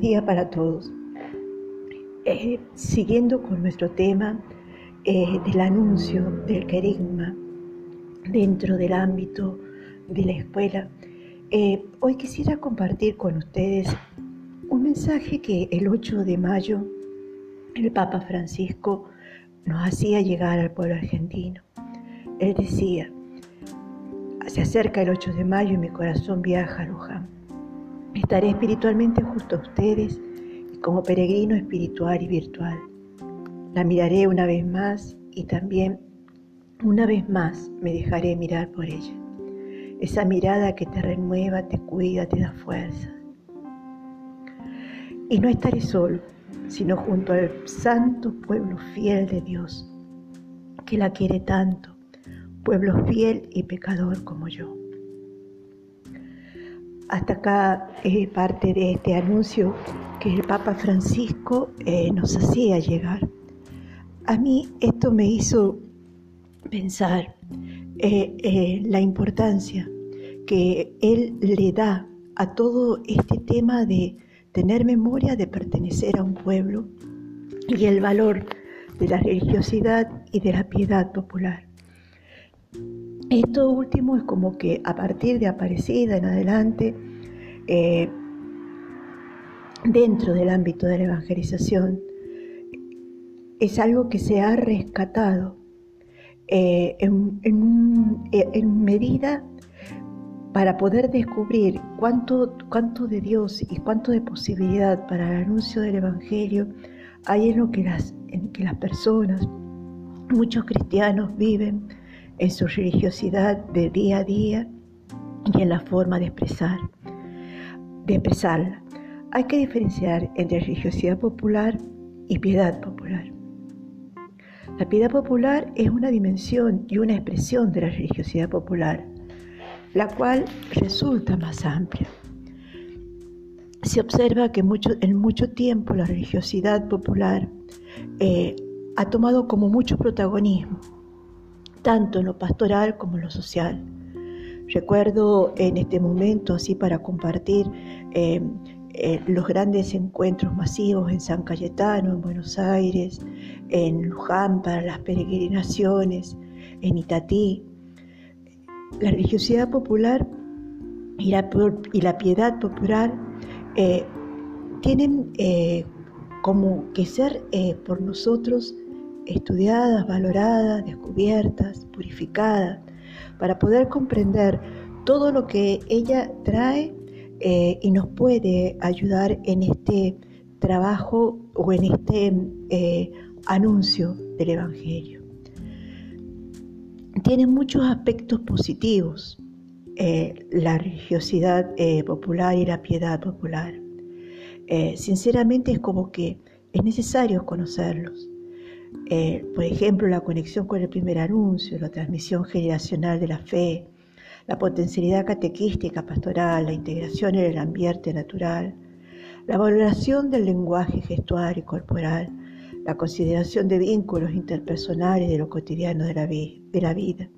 Buenos días para todos. Eh, siguiendo con nuestro tema eh, del anuncio del querigma dentro del ámbito de la escuela, eh, hoy quisiera compartir con ustedes un mensaje que el 8 de mayo el Papa Francisco nos hacía llegar al pueblo argentino. Él decía, se acerca el 8 de mayo y mi corazón viaja a Luján Estaré espiritualmente justo a ustedes y como peregrino espiritual y virtual. La miraré una vez más y también una vez más me dejaré mirar por ella. Esa mirada que te renueva, te cuida, te da fuerza. Y no estaré solo, sino junto al santo pueblo fiel de Dios, que la quiere tanto, pueblo fiel y pecador como yo. Hasta acá es parte de este anuncio que el Papa Francisco eh, nos hacía llegar. A mí esto me hizo pensar eh, eh, la importancia que él le da a todo este tema de tener memoria de pertenecer a un pueblo y el valor de la religiosidad y de la piedad popular. Esto último es como que a partir de Aparecida en adelante, eh, dentro del ámbito de la evangelización, es algo que se ha rescatado eh, en, en, medida para poder descubrir cuánto, de Dios y cuánto de posibilidad para el anuncio del Evangelio hay en lo que las personas, muchos cristianos viven en su religiosidad de día a día y en la forma de expresar, de expresarla. Hay que diferenciar entre religiosidad popular y piedad popular. La piedad popular es una dimensión y una expresión de la religiosidad popular, la cual resulta más amplia. Se observa que mucho, en mucho tiempo la religiosidad popular eh, ha tomado como mucho protagonismo tanto en lo pastoral como en lo social. Recuerdo en este momento, así para compartir, eh, eh, los grandes encuentros masivos en San Cayetano, en Buenos Aires, en Luján para las peregrinaciones, en Itatí. La religiosidad popular y la, piedad popular eh, tienen como que ser por nosotros estudiadas, valoradas, descubiertas, purificadas, para poder comprender todo lo que ella trae eh, y nos puede ayudar en este trabajo o en este eh, anuncio del Evangelio. Tiene muchos aspectos positivos eh, la religiosidad popular y la piedad popular. sinceramente es como que es necesario conocerlos eh, por ejemplo, la conexión con el primer anuncio, la transmisión generacional de la fe, la potencialidad catequística pastoral, la integración en el ambiente natural, la valoración del lenguaje gestual y corporal, la consideración de vínculos interpersonales de lo cotidiano de la, de la vida,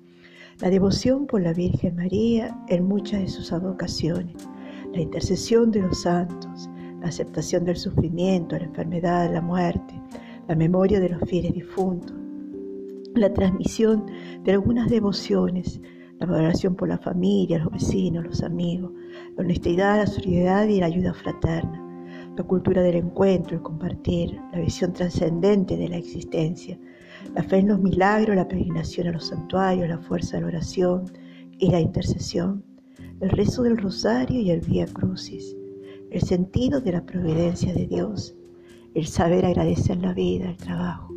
la devoción por la Virgen María en muchas de sus advocaciones, la intercesión de los santos, la aceptación del sufrimiento, la enfermedad, la muerte, la memoria de los fieles difuntos, la transmisión de algunas devociones, la valoración por la familia, los vecinos, los amigos, la honestidad, la solidaridad y la ayuda fraterna, la cultura del encuentro, el compartir, la visión trascendente de la existencia, la fe en los milagros, la peregrinación a los santuarios, la fuerza de la oración y la intercesión, el rezo del rosario y el vía crucis, el sentido de la providencia de Dios, el saber agradecer la vida, el trabajo.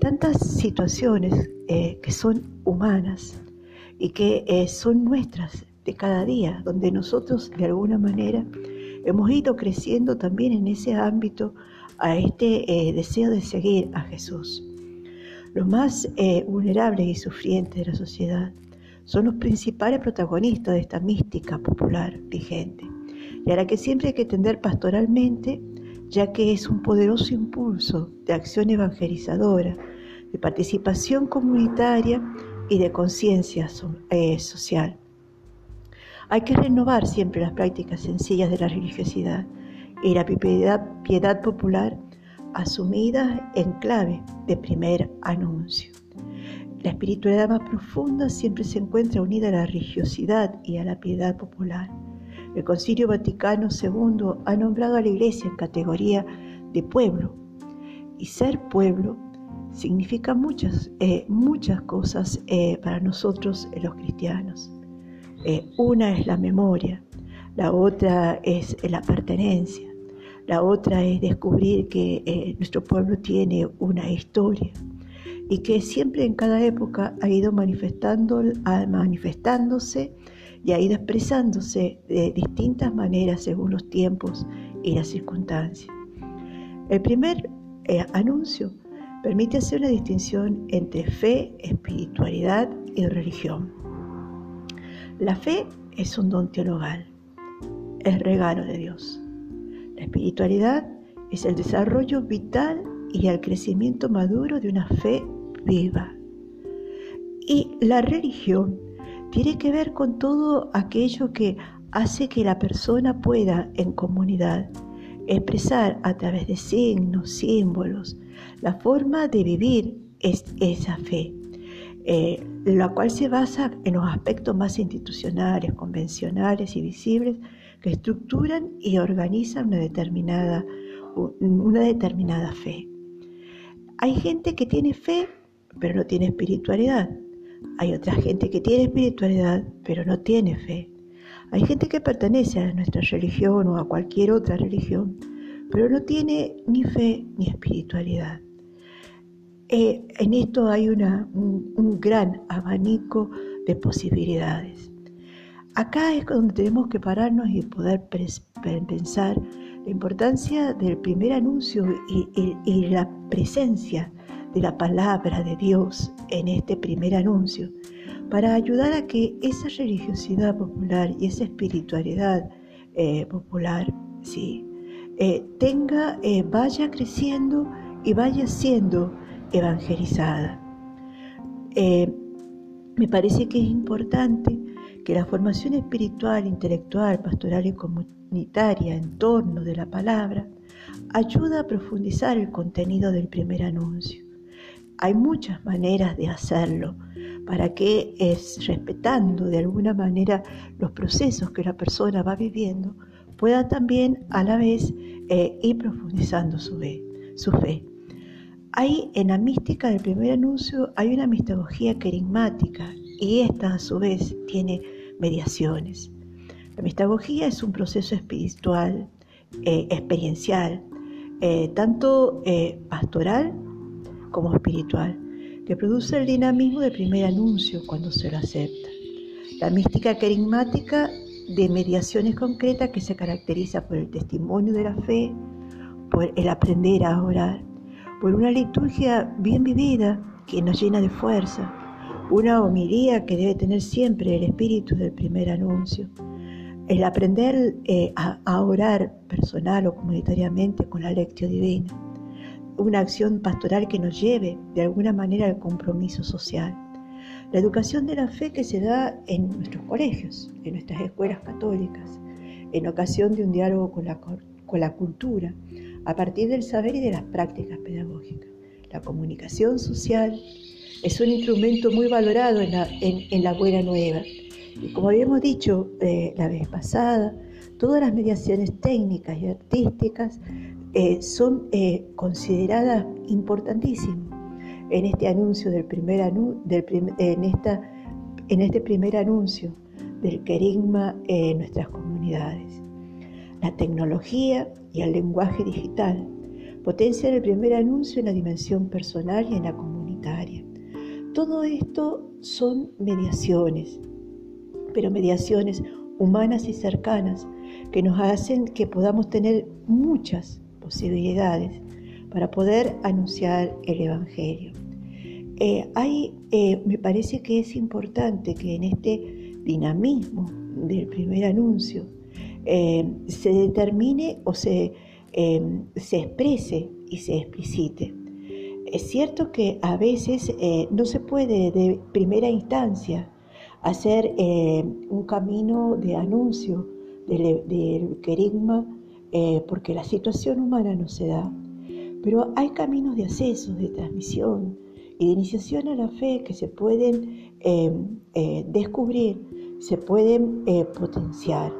Tantas situaciones eh, que son humanas y que eh, son nuestras de cada día, donde nosotros de alguna manera hemos ido creciendo también en ese ámbito a este eh, deseo de seguir a Jesús. Los más vulnerables y sufrientes de la sociedad son los principales protagonistas de esta mística popular vigente y a la que siempre hay que tender pastoralmente ya que es un poderoso impulso de acción evangelizadora, de participación comunitaria y de conciencia eh, social. Hay que renovar siempre las prácticas sencillas de la religiosidad y la piedad, piedad popular asumidas en clave de primer anuncio. La espiritualidad más profunda siempre se encuentra unida a la religiosidad y a la piedad popular. El Concilio Vaticano II ha nombrado a la Iglesia en categoría de pueblo y ser pueblo significa muchas, eh, muchas cosas eh, para nosotros los cristianos. Eh, una es la memoria, la otra es la pertenencia, la otra es descubrir que eh, nuestro pueblo tiene una historia y que siempre en cada época ha ido manifestando, manifestándose y ha ido expresándose de distintas maneras según los tiempos y las circunstancias. El primer eh, anuncio permite hacer una distinción entre fe, espiritualidad y religión. La fe es un don teologal, es regalo de Dios. La espiritualidad es el desarrollo vital y el crecimiento maduro de una fe viva. Y la religión tiene que ver con todo aquello que hace que la persona pueda en comunidad expresar a través de signos, símbolos, la forma de vivir es esa fe, eh, la cual se basa en los aspectos más institucionales, convencionales y visibles que estructuran y organizan una determinada, una determinada fe. Hay gente que tiene fe, pero no tiene espiritualidad. Hay otra gente que tiene espiritualidad, pero no tiene fe. Hay gente que pertenece a nuestra religión o a cualquier otra religión, pero no tiene ni fe ni espiritualidad. Eh, en esto hay un gran abanico de posibilidades. Acá es donde tenemos que pararnos y poder pensar la importancia del primer anuncio y, la presencia de la palabra de Dios en este primer anuncio para ayudar a que esa religiosidad popular y esa espiritualidad eh, popular sí, eh, tenga, eh, vaya creciendo y vaya siendo evangelizada. me parece que es importante que la formación espiritual, intelectual, pastoral y comunitaria en torno de la palabra ayuda a profundizar el contenido del primer anuncio. Hay muchas maneras de hacerlo para que es respetando de alguna manera los procesos que la persona va viviendo, pueda también a la vez eh, ir profundizando su fe, su fe. Hay en la mística del primer anuncio hay una mistagogía querigmática y esta a su vez tiene mediaciones. La mistagogía es un proceso espiritual, eh, experiencial, eh, tanto pastoral como espiritual, que produce el dinamismo del primer anuncio cuando se lo acepta. La mística carismática de mediaciones concretas que se caracteriza por el testimonio de la fe, por el aprender a orar, por una liturgia bien vivida que nos llena de fuerza, una homilía que debe tener siempre el espíritu del primer anuncio. El aprender eh, a, orar personal o comunitariamente con la lectio divina. Una acción pastoral que nos lleve de alguna manera al compromiso social. La educación de la fe que se da en nuestros colegios, en nuestras escuelas católicas, en ocasión de un diálogo con la, cultura, a partir del saber y de las prácticas pedagógicas. La comunicación social es un instrumento muy valorado en la, buena nueva. Y como habíamos dicho eh, la vez pasada, todas las mediaciones técnicas y artísticas eh, son eh, consideradas importantísimas en este anuncio del primer en, esta, en este primer anuncio del querigma en nuestras comunidades. La tecnología y el lenguaje digital potencian el primer anuncio en la dimensión personal y en la comunitaria. Todo esto son mediaciones, pero mediaciones humanas y cercanas que nos hacen que podamos tener muchas posibilidades para poder anunciar el Evangelio. Eh, eh, me parece que es importante que en este dinamismo del primer anuncio eh, se determine o se, se exprese y se explicite es cierto que a veces no se puede de primera instancia hacer un camino de anuncio del, querigma eh, porque la situación humana no se da. Pero hay caminos de acceso, de transmisión y de iniciación a la fe que se pueden em, eh, descubrir, se pueden eh, potenciar.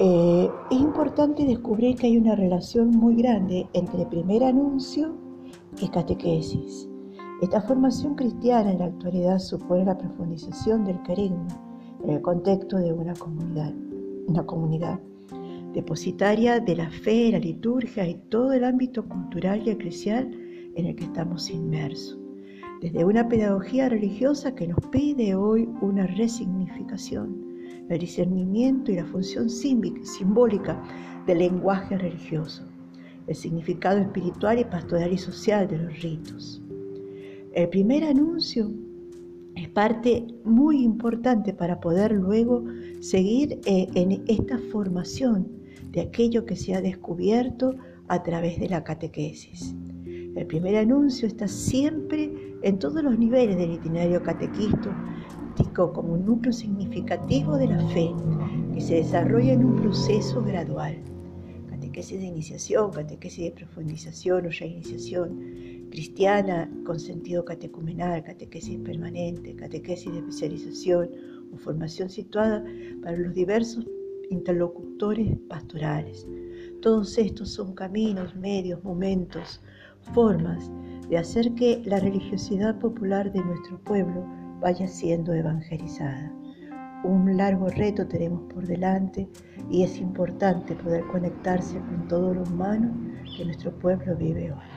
es importante descubrir que hay una relación muy grande entre primer anuncio y catequesis. Esta formación cristiana en la actualidad supone la profundización del carisma en el contexto de una comunidad, una comunidad depositaria de la fe, la liturgia y todo el ámbito cultural y eclesial en el que estamos inmersos. Desde una pedagogía religiosa que nos pide hoy una resignificación, el discernimiento y la función simbólica del lenguaje religioso, el significado espiritual y pastoral y social de los ritos el primer anuncio es parte muy importante para poder luego seguir eh, en esta formación de aquello que se ha descubierto a través de la catequesis. El primer anuncio está siempre en todos los niveles del itinerario catequístico como un núcleo significativo de la fe que se desarrolla en un proceso gradual. Catequesis de iniciación, catequesis de profundización o ya iniciación, cristiana con sentido catecumenal, catequesis permanente, catequesis de especialización o formación situada para los diversos interlocutores pastorales. Todos estos son caminos, medios, momentos, formas de hacer que la religiosidad popular de nuestro pueblo vaya siendo evangelizada. Un largo reto tenemos por delante y es importante poder conectarse con todo lo humano que nuestro pueblo vive hoy.